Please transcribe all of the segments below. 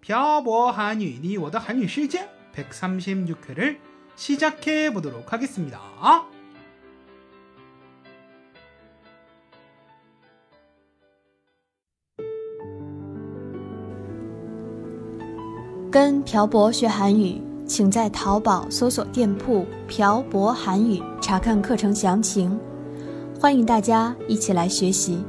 漂泊 한유 니 워더 한유 실제 136회를 시작해 보도록 하겠습니다. 跟朴博学韩语，请在淘宝搜索店铺“朴博韩语”查看课程详情。欢迎大家一起来学习。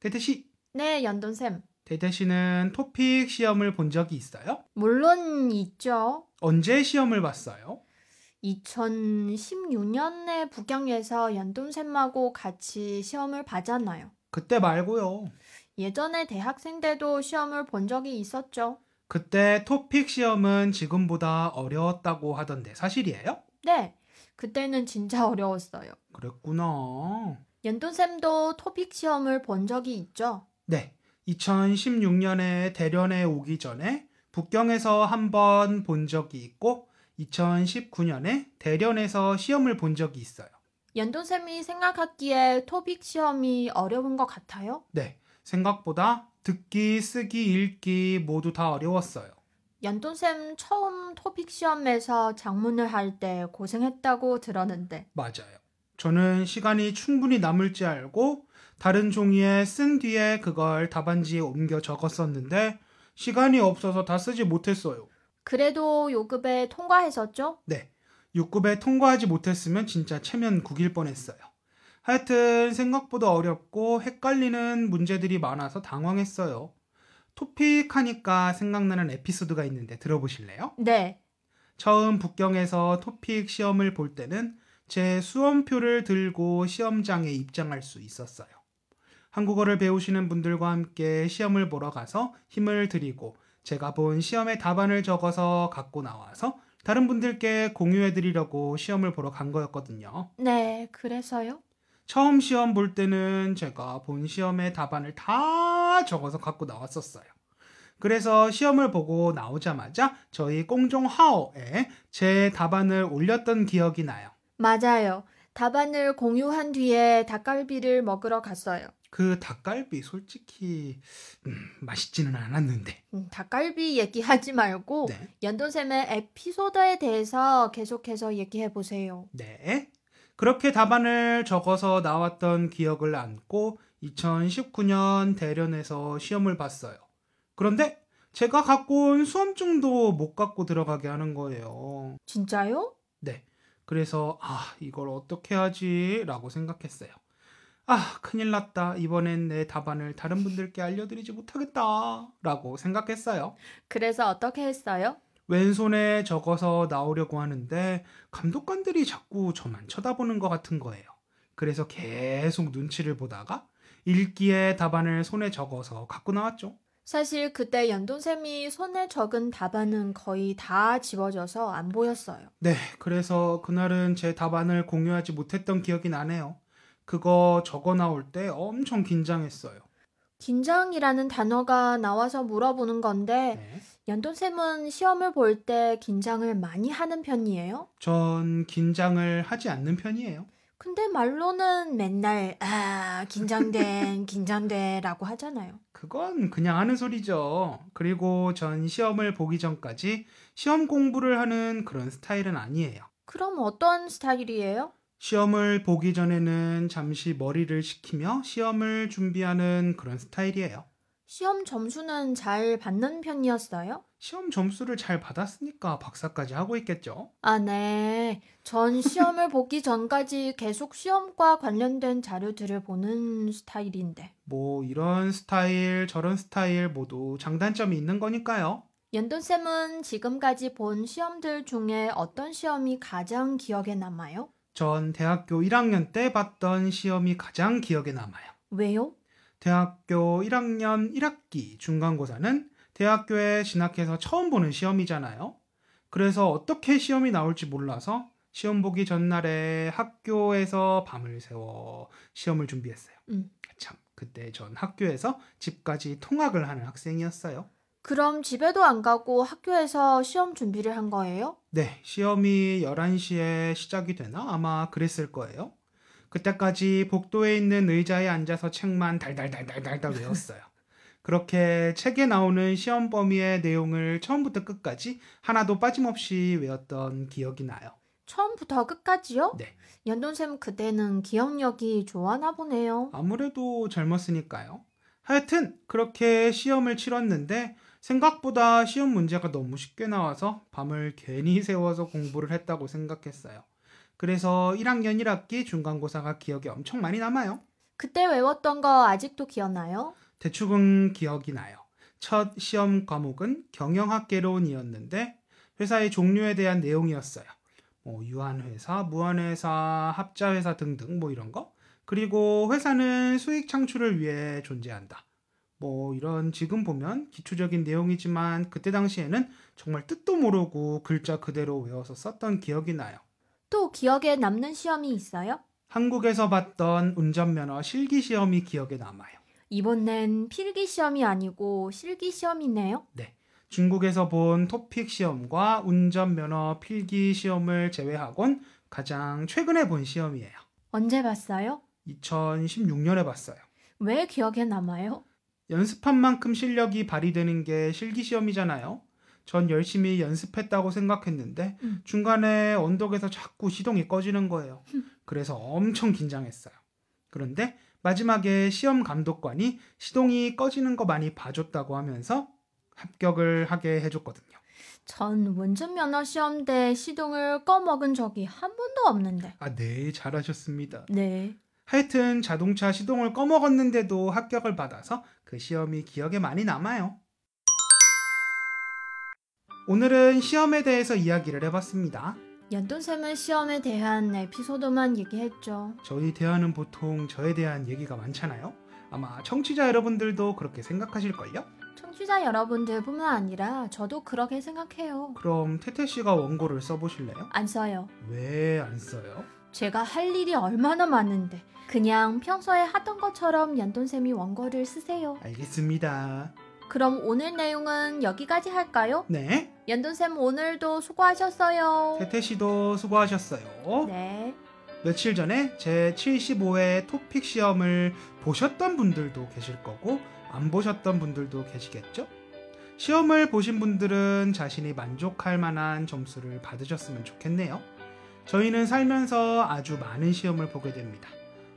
태태 씨, 네, 연돈 쌤. 태태 씨는 토픽 시험을 본 적이 있어요? 물론 있죠. 언제 시험을 봤어요? 2016년에 북경에서 연돈쌤하고 같이 시험을 봤잖아요. 그때 말고요. 예전에 대학생 때도 시험을 본 적이 있었죠. 그때 토픽 시험은 지금보다 어려웠다고 하던데 사실이에요? 네, 그때는 진짜 어려웠어요. 그랬구나. 연돈쌤도 토픽 시험을 본 적이 있죠. 네. 2016년에 대련에 오기 전에 북경에서 한 번 본 적이 있고 2019년에 대련에서 시험을 본 적이 있어요. 연돈쌤이 생각하기에 토픽 시험이 어려운 것 같아요? 네. 생각보다 듣기, 쓰기, 읽기 모두 다 어려웠어요. 연돈쌤 처음 토픽 시험에서 작문을 할 때 고생했다고 들었는데 맞아요. 저는 시간이 충분히 남을지 알고 다른 종이에 쓴 뒤에 그걸 답안지에 옮겨 적었었는데 시간이 없어서 다 쓰지 못했어요. 그래도 요급에 통과했었죠? 네. 6급에 통과하지 못했으면 진짜 체면 구길 뻔했어요. 하여튼 생각보다 어렵고 헷갈리는 문제들이 많아서 당황했어요. 토픽 하니까 생각나는 에피소드가 있는데 들어보실래요? 네. 처음 북경에서 토픽 시험을 볼 때는 제 수험표를 들고 시험장에 입장할 수 있었어요. 한국어를 배우시는 분들과 함께 시험을 보러 가서 힘을 드리고 제가 본 시험의 답안을 적어서 갖고 나와서 다른 분들께 공유해 드리려고 시험을 보러 간 거였거든요. 네, 그래서요? 처음 시험 볼 때는 제가 본 시험의 답안을 다 적어서 갖고 나왔었어요. 그래서 시험을 보고 나오자마자 저희 공종하오에 제 답안을 올렸던 기억이 나요. 맞아요. 답안을 공유한 뒤에 닭갈비를 먹으러 갔어요. 그 닭갈비 솔직히 음, 맛있지는 않았는데. 음, 닭갈비 얘기하지 말고 네. 연돈쌤의 에피소드에 대해서 계속해서 얘기해 보세요. 네. 그렇게 답안을 적어서 나왔던 기억을 안고 2019년 대련에서 시험을 봤어요. 그런데 제가 갖고 온 수험증도 못 갖고 들어가게 하는 거예요. 진짜요? 네. 그래서 아, 이걸 어떻게 하지? 라고 생각했어요. 아, 큰일 났다. 이번엔 내 답안을 다른 분들께 알려드리지 못하겠다. 라고 생각했어요. 그래서 어떻게 했어요? 왼손에 적어서 나오려고 하는데 감독관들이 자꾸 저만 쳐다보는 것 같은 거예요. 그래서 계속 눈치를 보다가 읽기에 답안을 손에 적어서 갖고 나왔죠. 사실 그때 연돈쌤이 손에 적은 답안은 거의 다 지워져서 안 보였어요. 네, 그래서 그날은 제 답안을 공유하지 못했던 기억이 나네요. 그거 적어 나올 때 엄청 긴장했어요. 긴장이라는 단어가 나와서 물어보는 건데 네. 연돈쌤은 시험을 볼 때 긴장을 많이 하는 편이에요? 전 긴장을 하지 않는 편이에요. 근데 말로는 맨날 아 긴장된 긴장돼라고 하잖아요. 그건 그냥 하는 소리죠. 그리고 전 시험을 보기 전까지 시험 공부를 하는 그런 스타일은 아니에요. 그럼 어떤 스타일이에요? 시험을 보기 전에는 잠시 머리를 식히며 시험을 준비하는 그런 스타일이에요. 시험 점수는 잘 받는 편이었어요? 시험 점수를 잘 받았으니까 박사까지 하고 있겠죠. 아, 네. 전 시험을 보기 전까지 계속 시험과 관련된 자료들을 보는 스타일인데. 뭐 이런 스타일, 저런 스타일 모두 장단점이 있는 거니까요. 연돈쌤은 지금까지 본 시험들 중에 어떤 시험이 가장 기억에 남아요? 전 대학교 1학년 때 봤던 시험이 가장 기억에 남아요. 왜요? 대학교 1학년 1학기 중간고사는 대학교에 진학해서 처음 보는 시험이잖아요. 그래서 어떻게 시험이 나올지 몰라서 시험 보기 전날에 학교에서 밤을 새워 시험을 준비했어요. 음. 참, 그때 전 학교에서 집까지 통학을 하는 학생이었어요. 그럼 집에도 안 가고 학교에서 시험 준비를 한 거예요? 네, 시험이 11시에 시작이 되나? 아마 그랬을 거예요. 그때까지 복도에 있는 의자에 앉아서 책만 달달달달달달 외웠어요. 그렇게 책에 나오는 시험 범위의 내용을 처음부터 끝까지 하나도 빠짐없이 외웠던 기억이 나요. 처음부터 끝까지요? 네. 연돈쌤 그때는 기억력이 좋아나 보네요. 아무래도 젊었으니까요. 하여튼 그렇게 시험을 치렀는데 생각보다 시험 문제가 너무 쉽게 나와서 밤을 괜히 세워서 공부를 했다고 생각했어요. 그래서 1학년 1학기 중간고사가 기억에 엄청 많이 남아요. 그때 외웠던 거 아직도 기억나요? 대충은 기억이 나요. 첫 시험 과목은 경영학개론이었는데 회사의 종류에 대한 내용이었어요. 뭐 유한회사, 무한회사, 합자회사 등등 뭐 이런 거. 그리고 회사는 수익 창출을 위해 존재한다. 뭐 이런 지금 보면 기초적인 내용이지만 그때 당시에는 정말 뜻도 모르고 글자 그대로 외워서 썼던 기억이 나요. 또 기억에 남는 시험이 있어요? 한국에서 봤던 운전면허 실기 시험이 기억에 남아요. 이번엔 필기 시험이 아니고 실기 시험이네요. 중국에서 본 토픽 시험과 운전면허 필기 시험을 제외하곤 가장 최근에 본 시험이에요. 언제 봤어요? 2016년에 봤어요. 왜 기억에 남아요? 연습한 만큼 실력이 발휘되는 게 실기 시험이잖아요. 전 열심히 연습했다고 생각했는데 음. 중간에 언덕에서 자꾸 시동이 꺼지는 거예요. 그래서 엄청 긴장했어요. 그런데 마지막에 시험 감독관이 시동이 꺼지는 거 많이 봐줬다고 하면서 합격을 하게 해줬거든요. 전 운전면허 시험 때 시동을 꺼먹은 적이 한 번도 없는데. 아, 네, 잘하셨습니다. 네. 하여튼 자동차 시동을 꺼먹었는데도 합격을 받아서 그 시험이 기억에 많이 남아요. 오늘은 시험에 대해서 이야기를 해봤습니다. 연돈쌤은 시험에 대한 에피소드만 얘기했죠. 저희 대화는 보통 저에 대한 얘기가 많잖아요. 아마 청취자 여러분들도 그렇게 생각하실걸요? 청취자 여러분들뿐만 아니라 저도 그렇게 생각해요. 그럼 태태 씨가 원고를 써보실래요? 안 써요. 왜 안 써요? 제가 할 일이 얼마나 많은데 그냥 평소에 하던 것처럼 연돈쌤이 원고를 쓰세요. 알겠습니다. 그럼 오늘 내용은 여기까지 할까요? 네, 연돈쌤 오늘도 수고하셨어요. 태태 씨도 수고하셨어요. 네. 며칠 전에 제 75회 토픽 시험을 보셨던 분들도 계실 거고 안 보셨던 분들도 계시겠죠? 시험을 보신 분들은 자신이 만족할 만한 점수를 받으셨으면 좋겠네요. 저희는 살면서 아주 많은 시험을 보게 됩니다.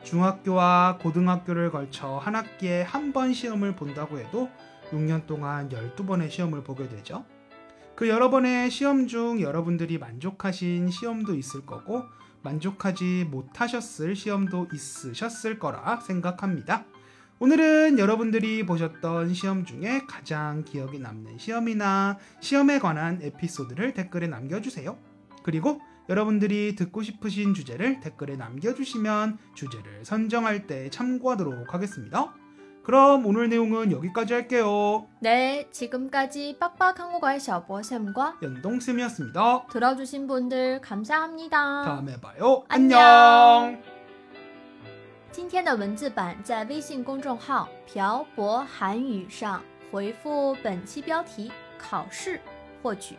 중학교와 고등학교를 걸쳐 한 학기에 한 번 시험을 본다고 해도 6년 동안 12번의 시험을 보게 되죠. 그 여러 번의 시험 중 여러분들이 만족하신 시험도 있을 거고 만족하지 못하셨을 시험도 있으셨을 거라 생각합니다. 오늘은 여러분들이 보셨던 시험 중에 가장 기억에 남는 시험이나 시험에 관한 에피소드를 댓글에 남겨주세요. 그리고 여러분들이 듣고 싶으신 주제를 댓글에 남겨주시면 주제를 선정할 때 참고하도록 하겠습니다. 그럼 오늘 내용은 여기까지 할게요. 네, 지금까지 빡빡 한국어의 셔보쌤과 연동쌤이었습니다. 들어주신 분들 감사합니다. 다음에 봐요. 안녕. 안녕. 今天的文字版在微信公众号“漂泊韩语”上回复本期标题“考试”获取。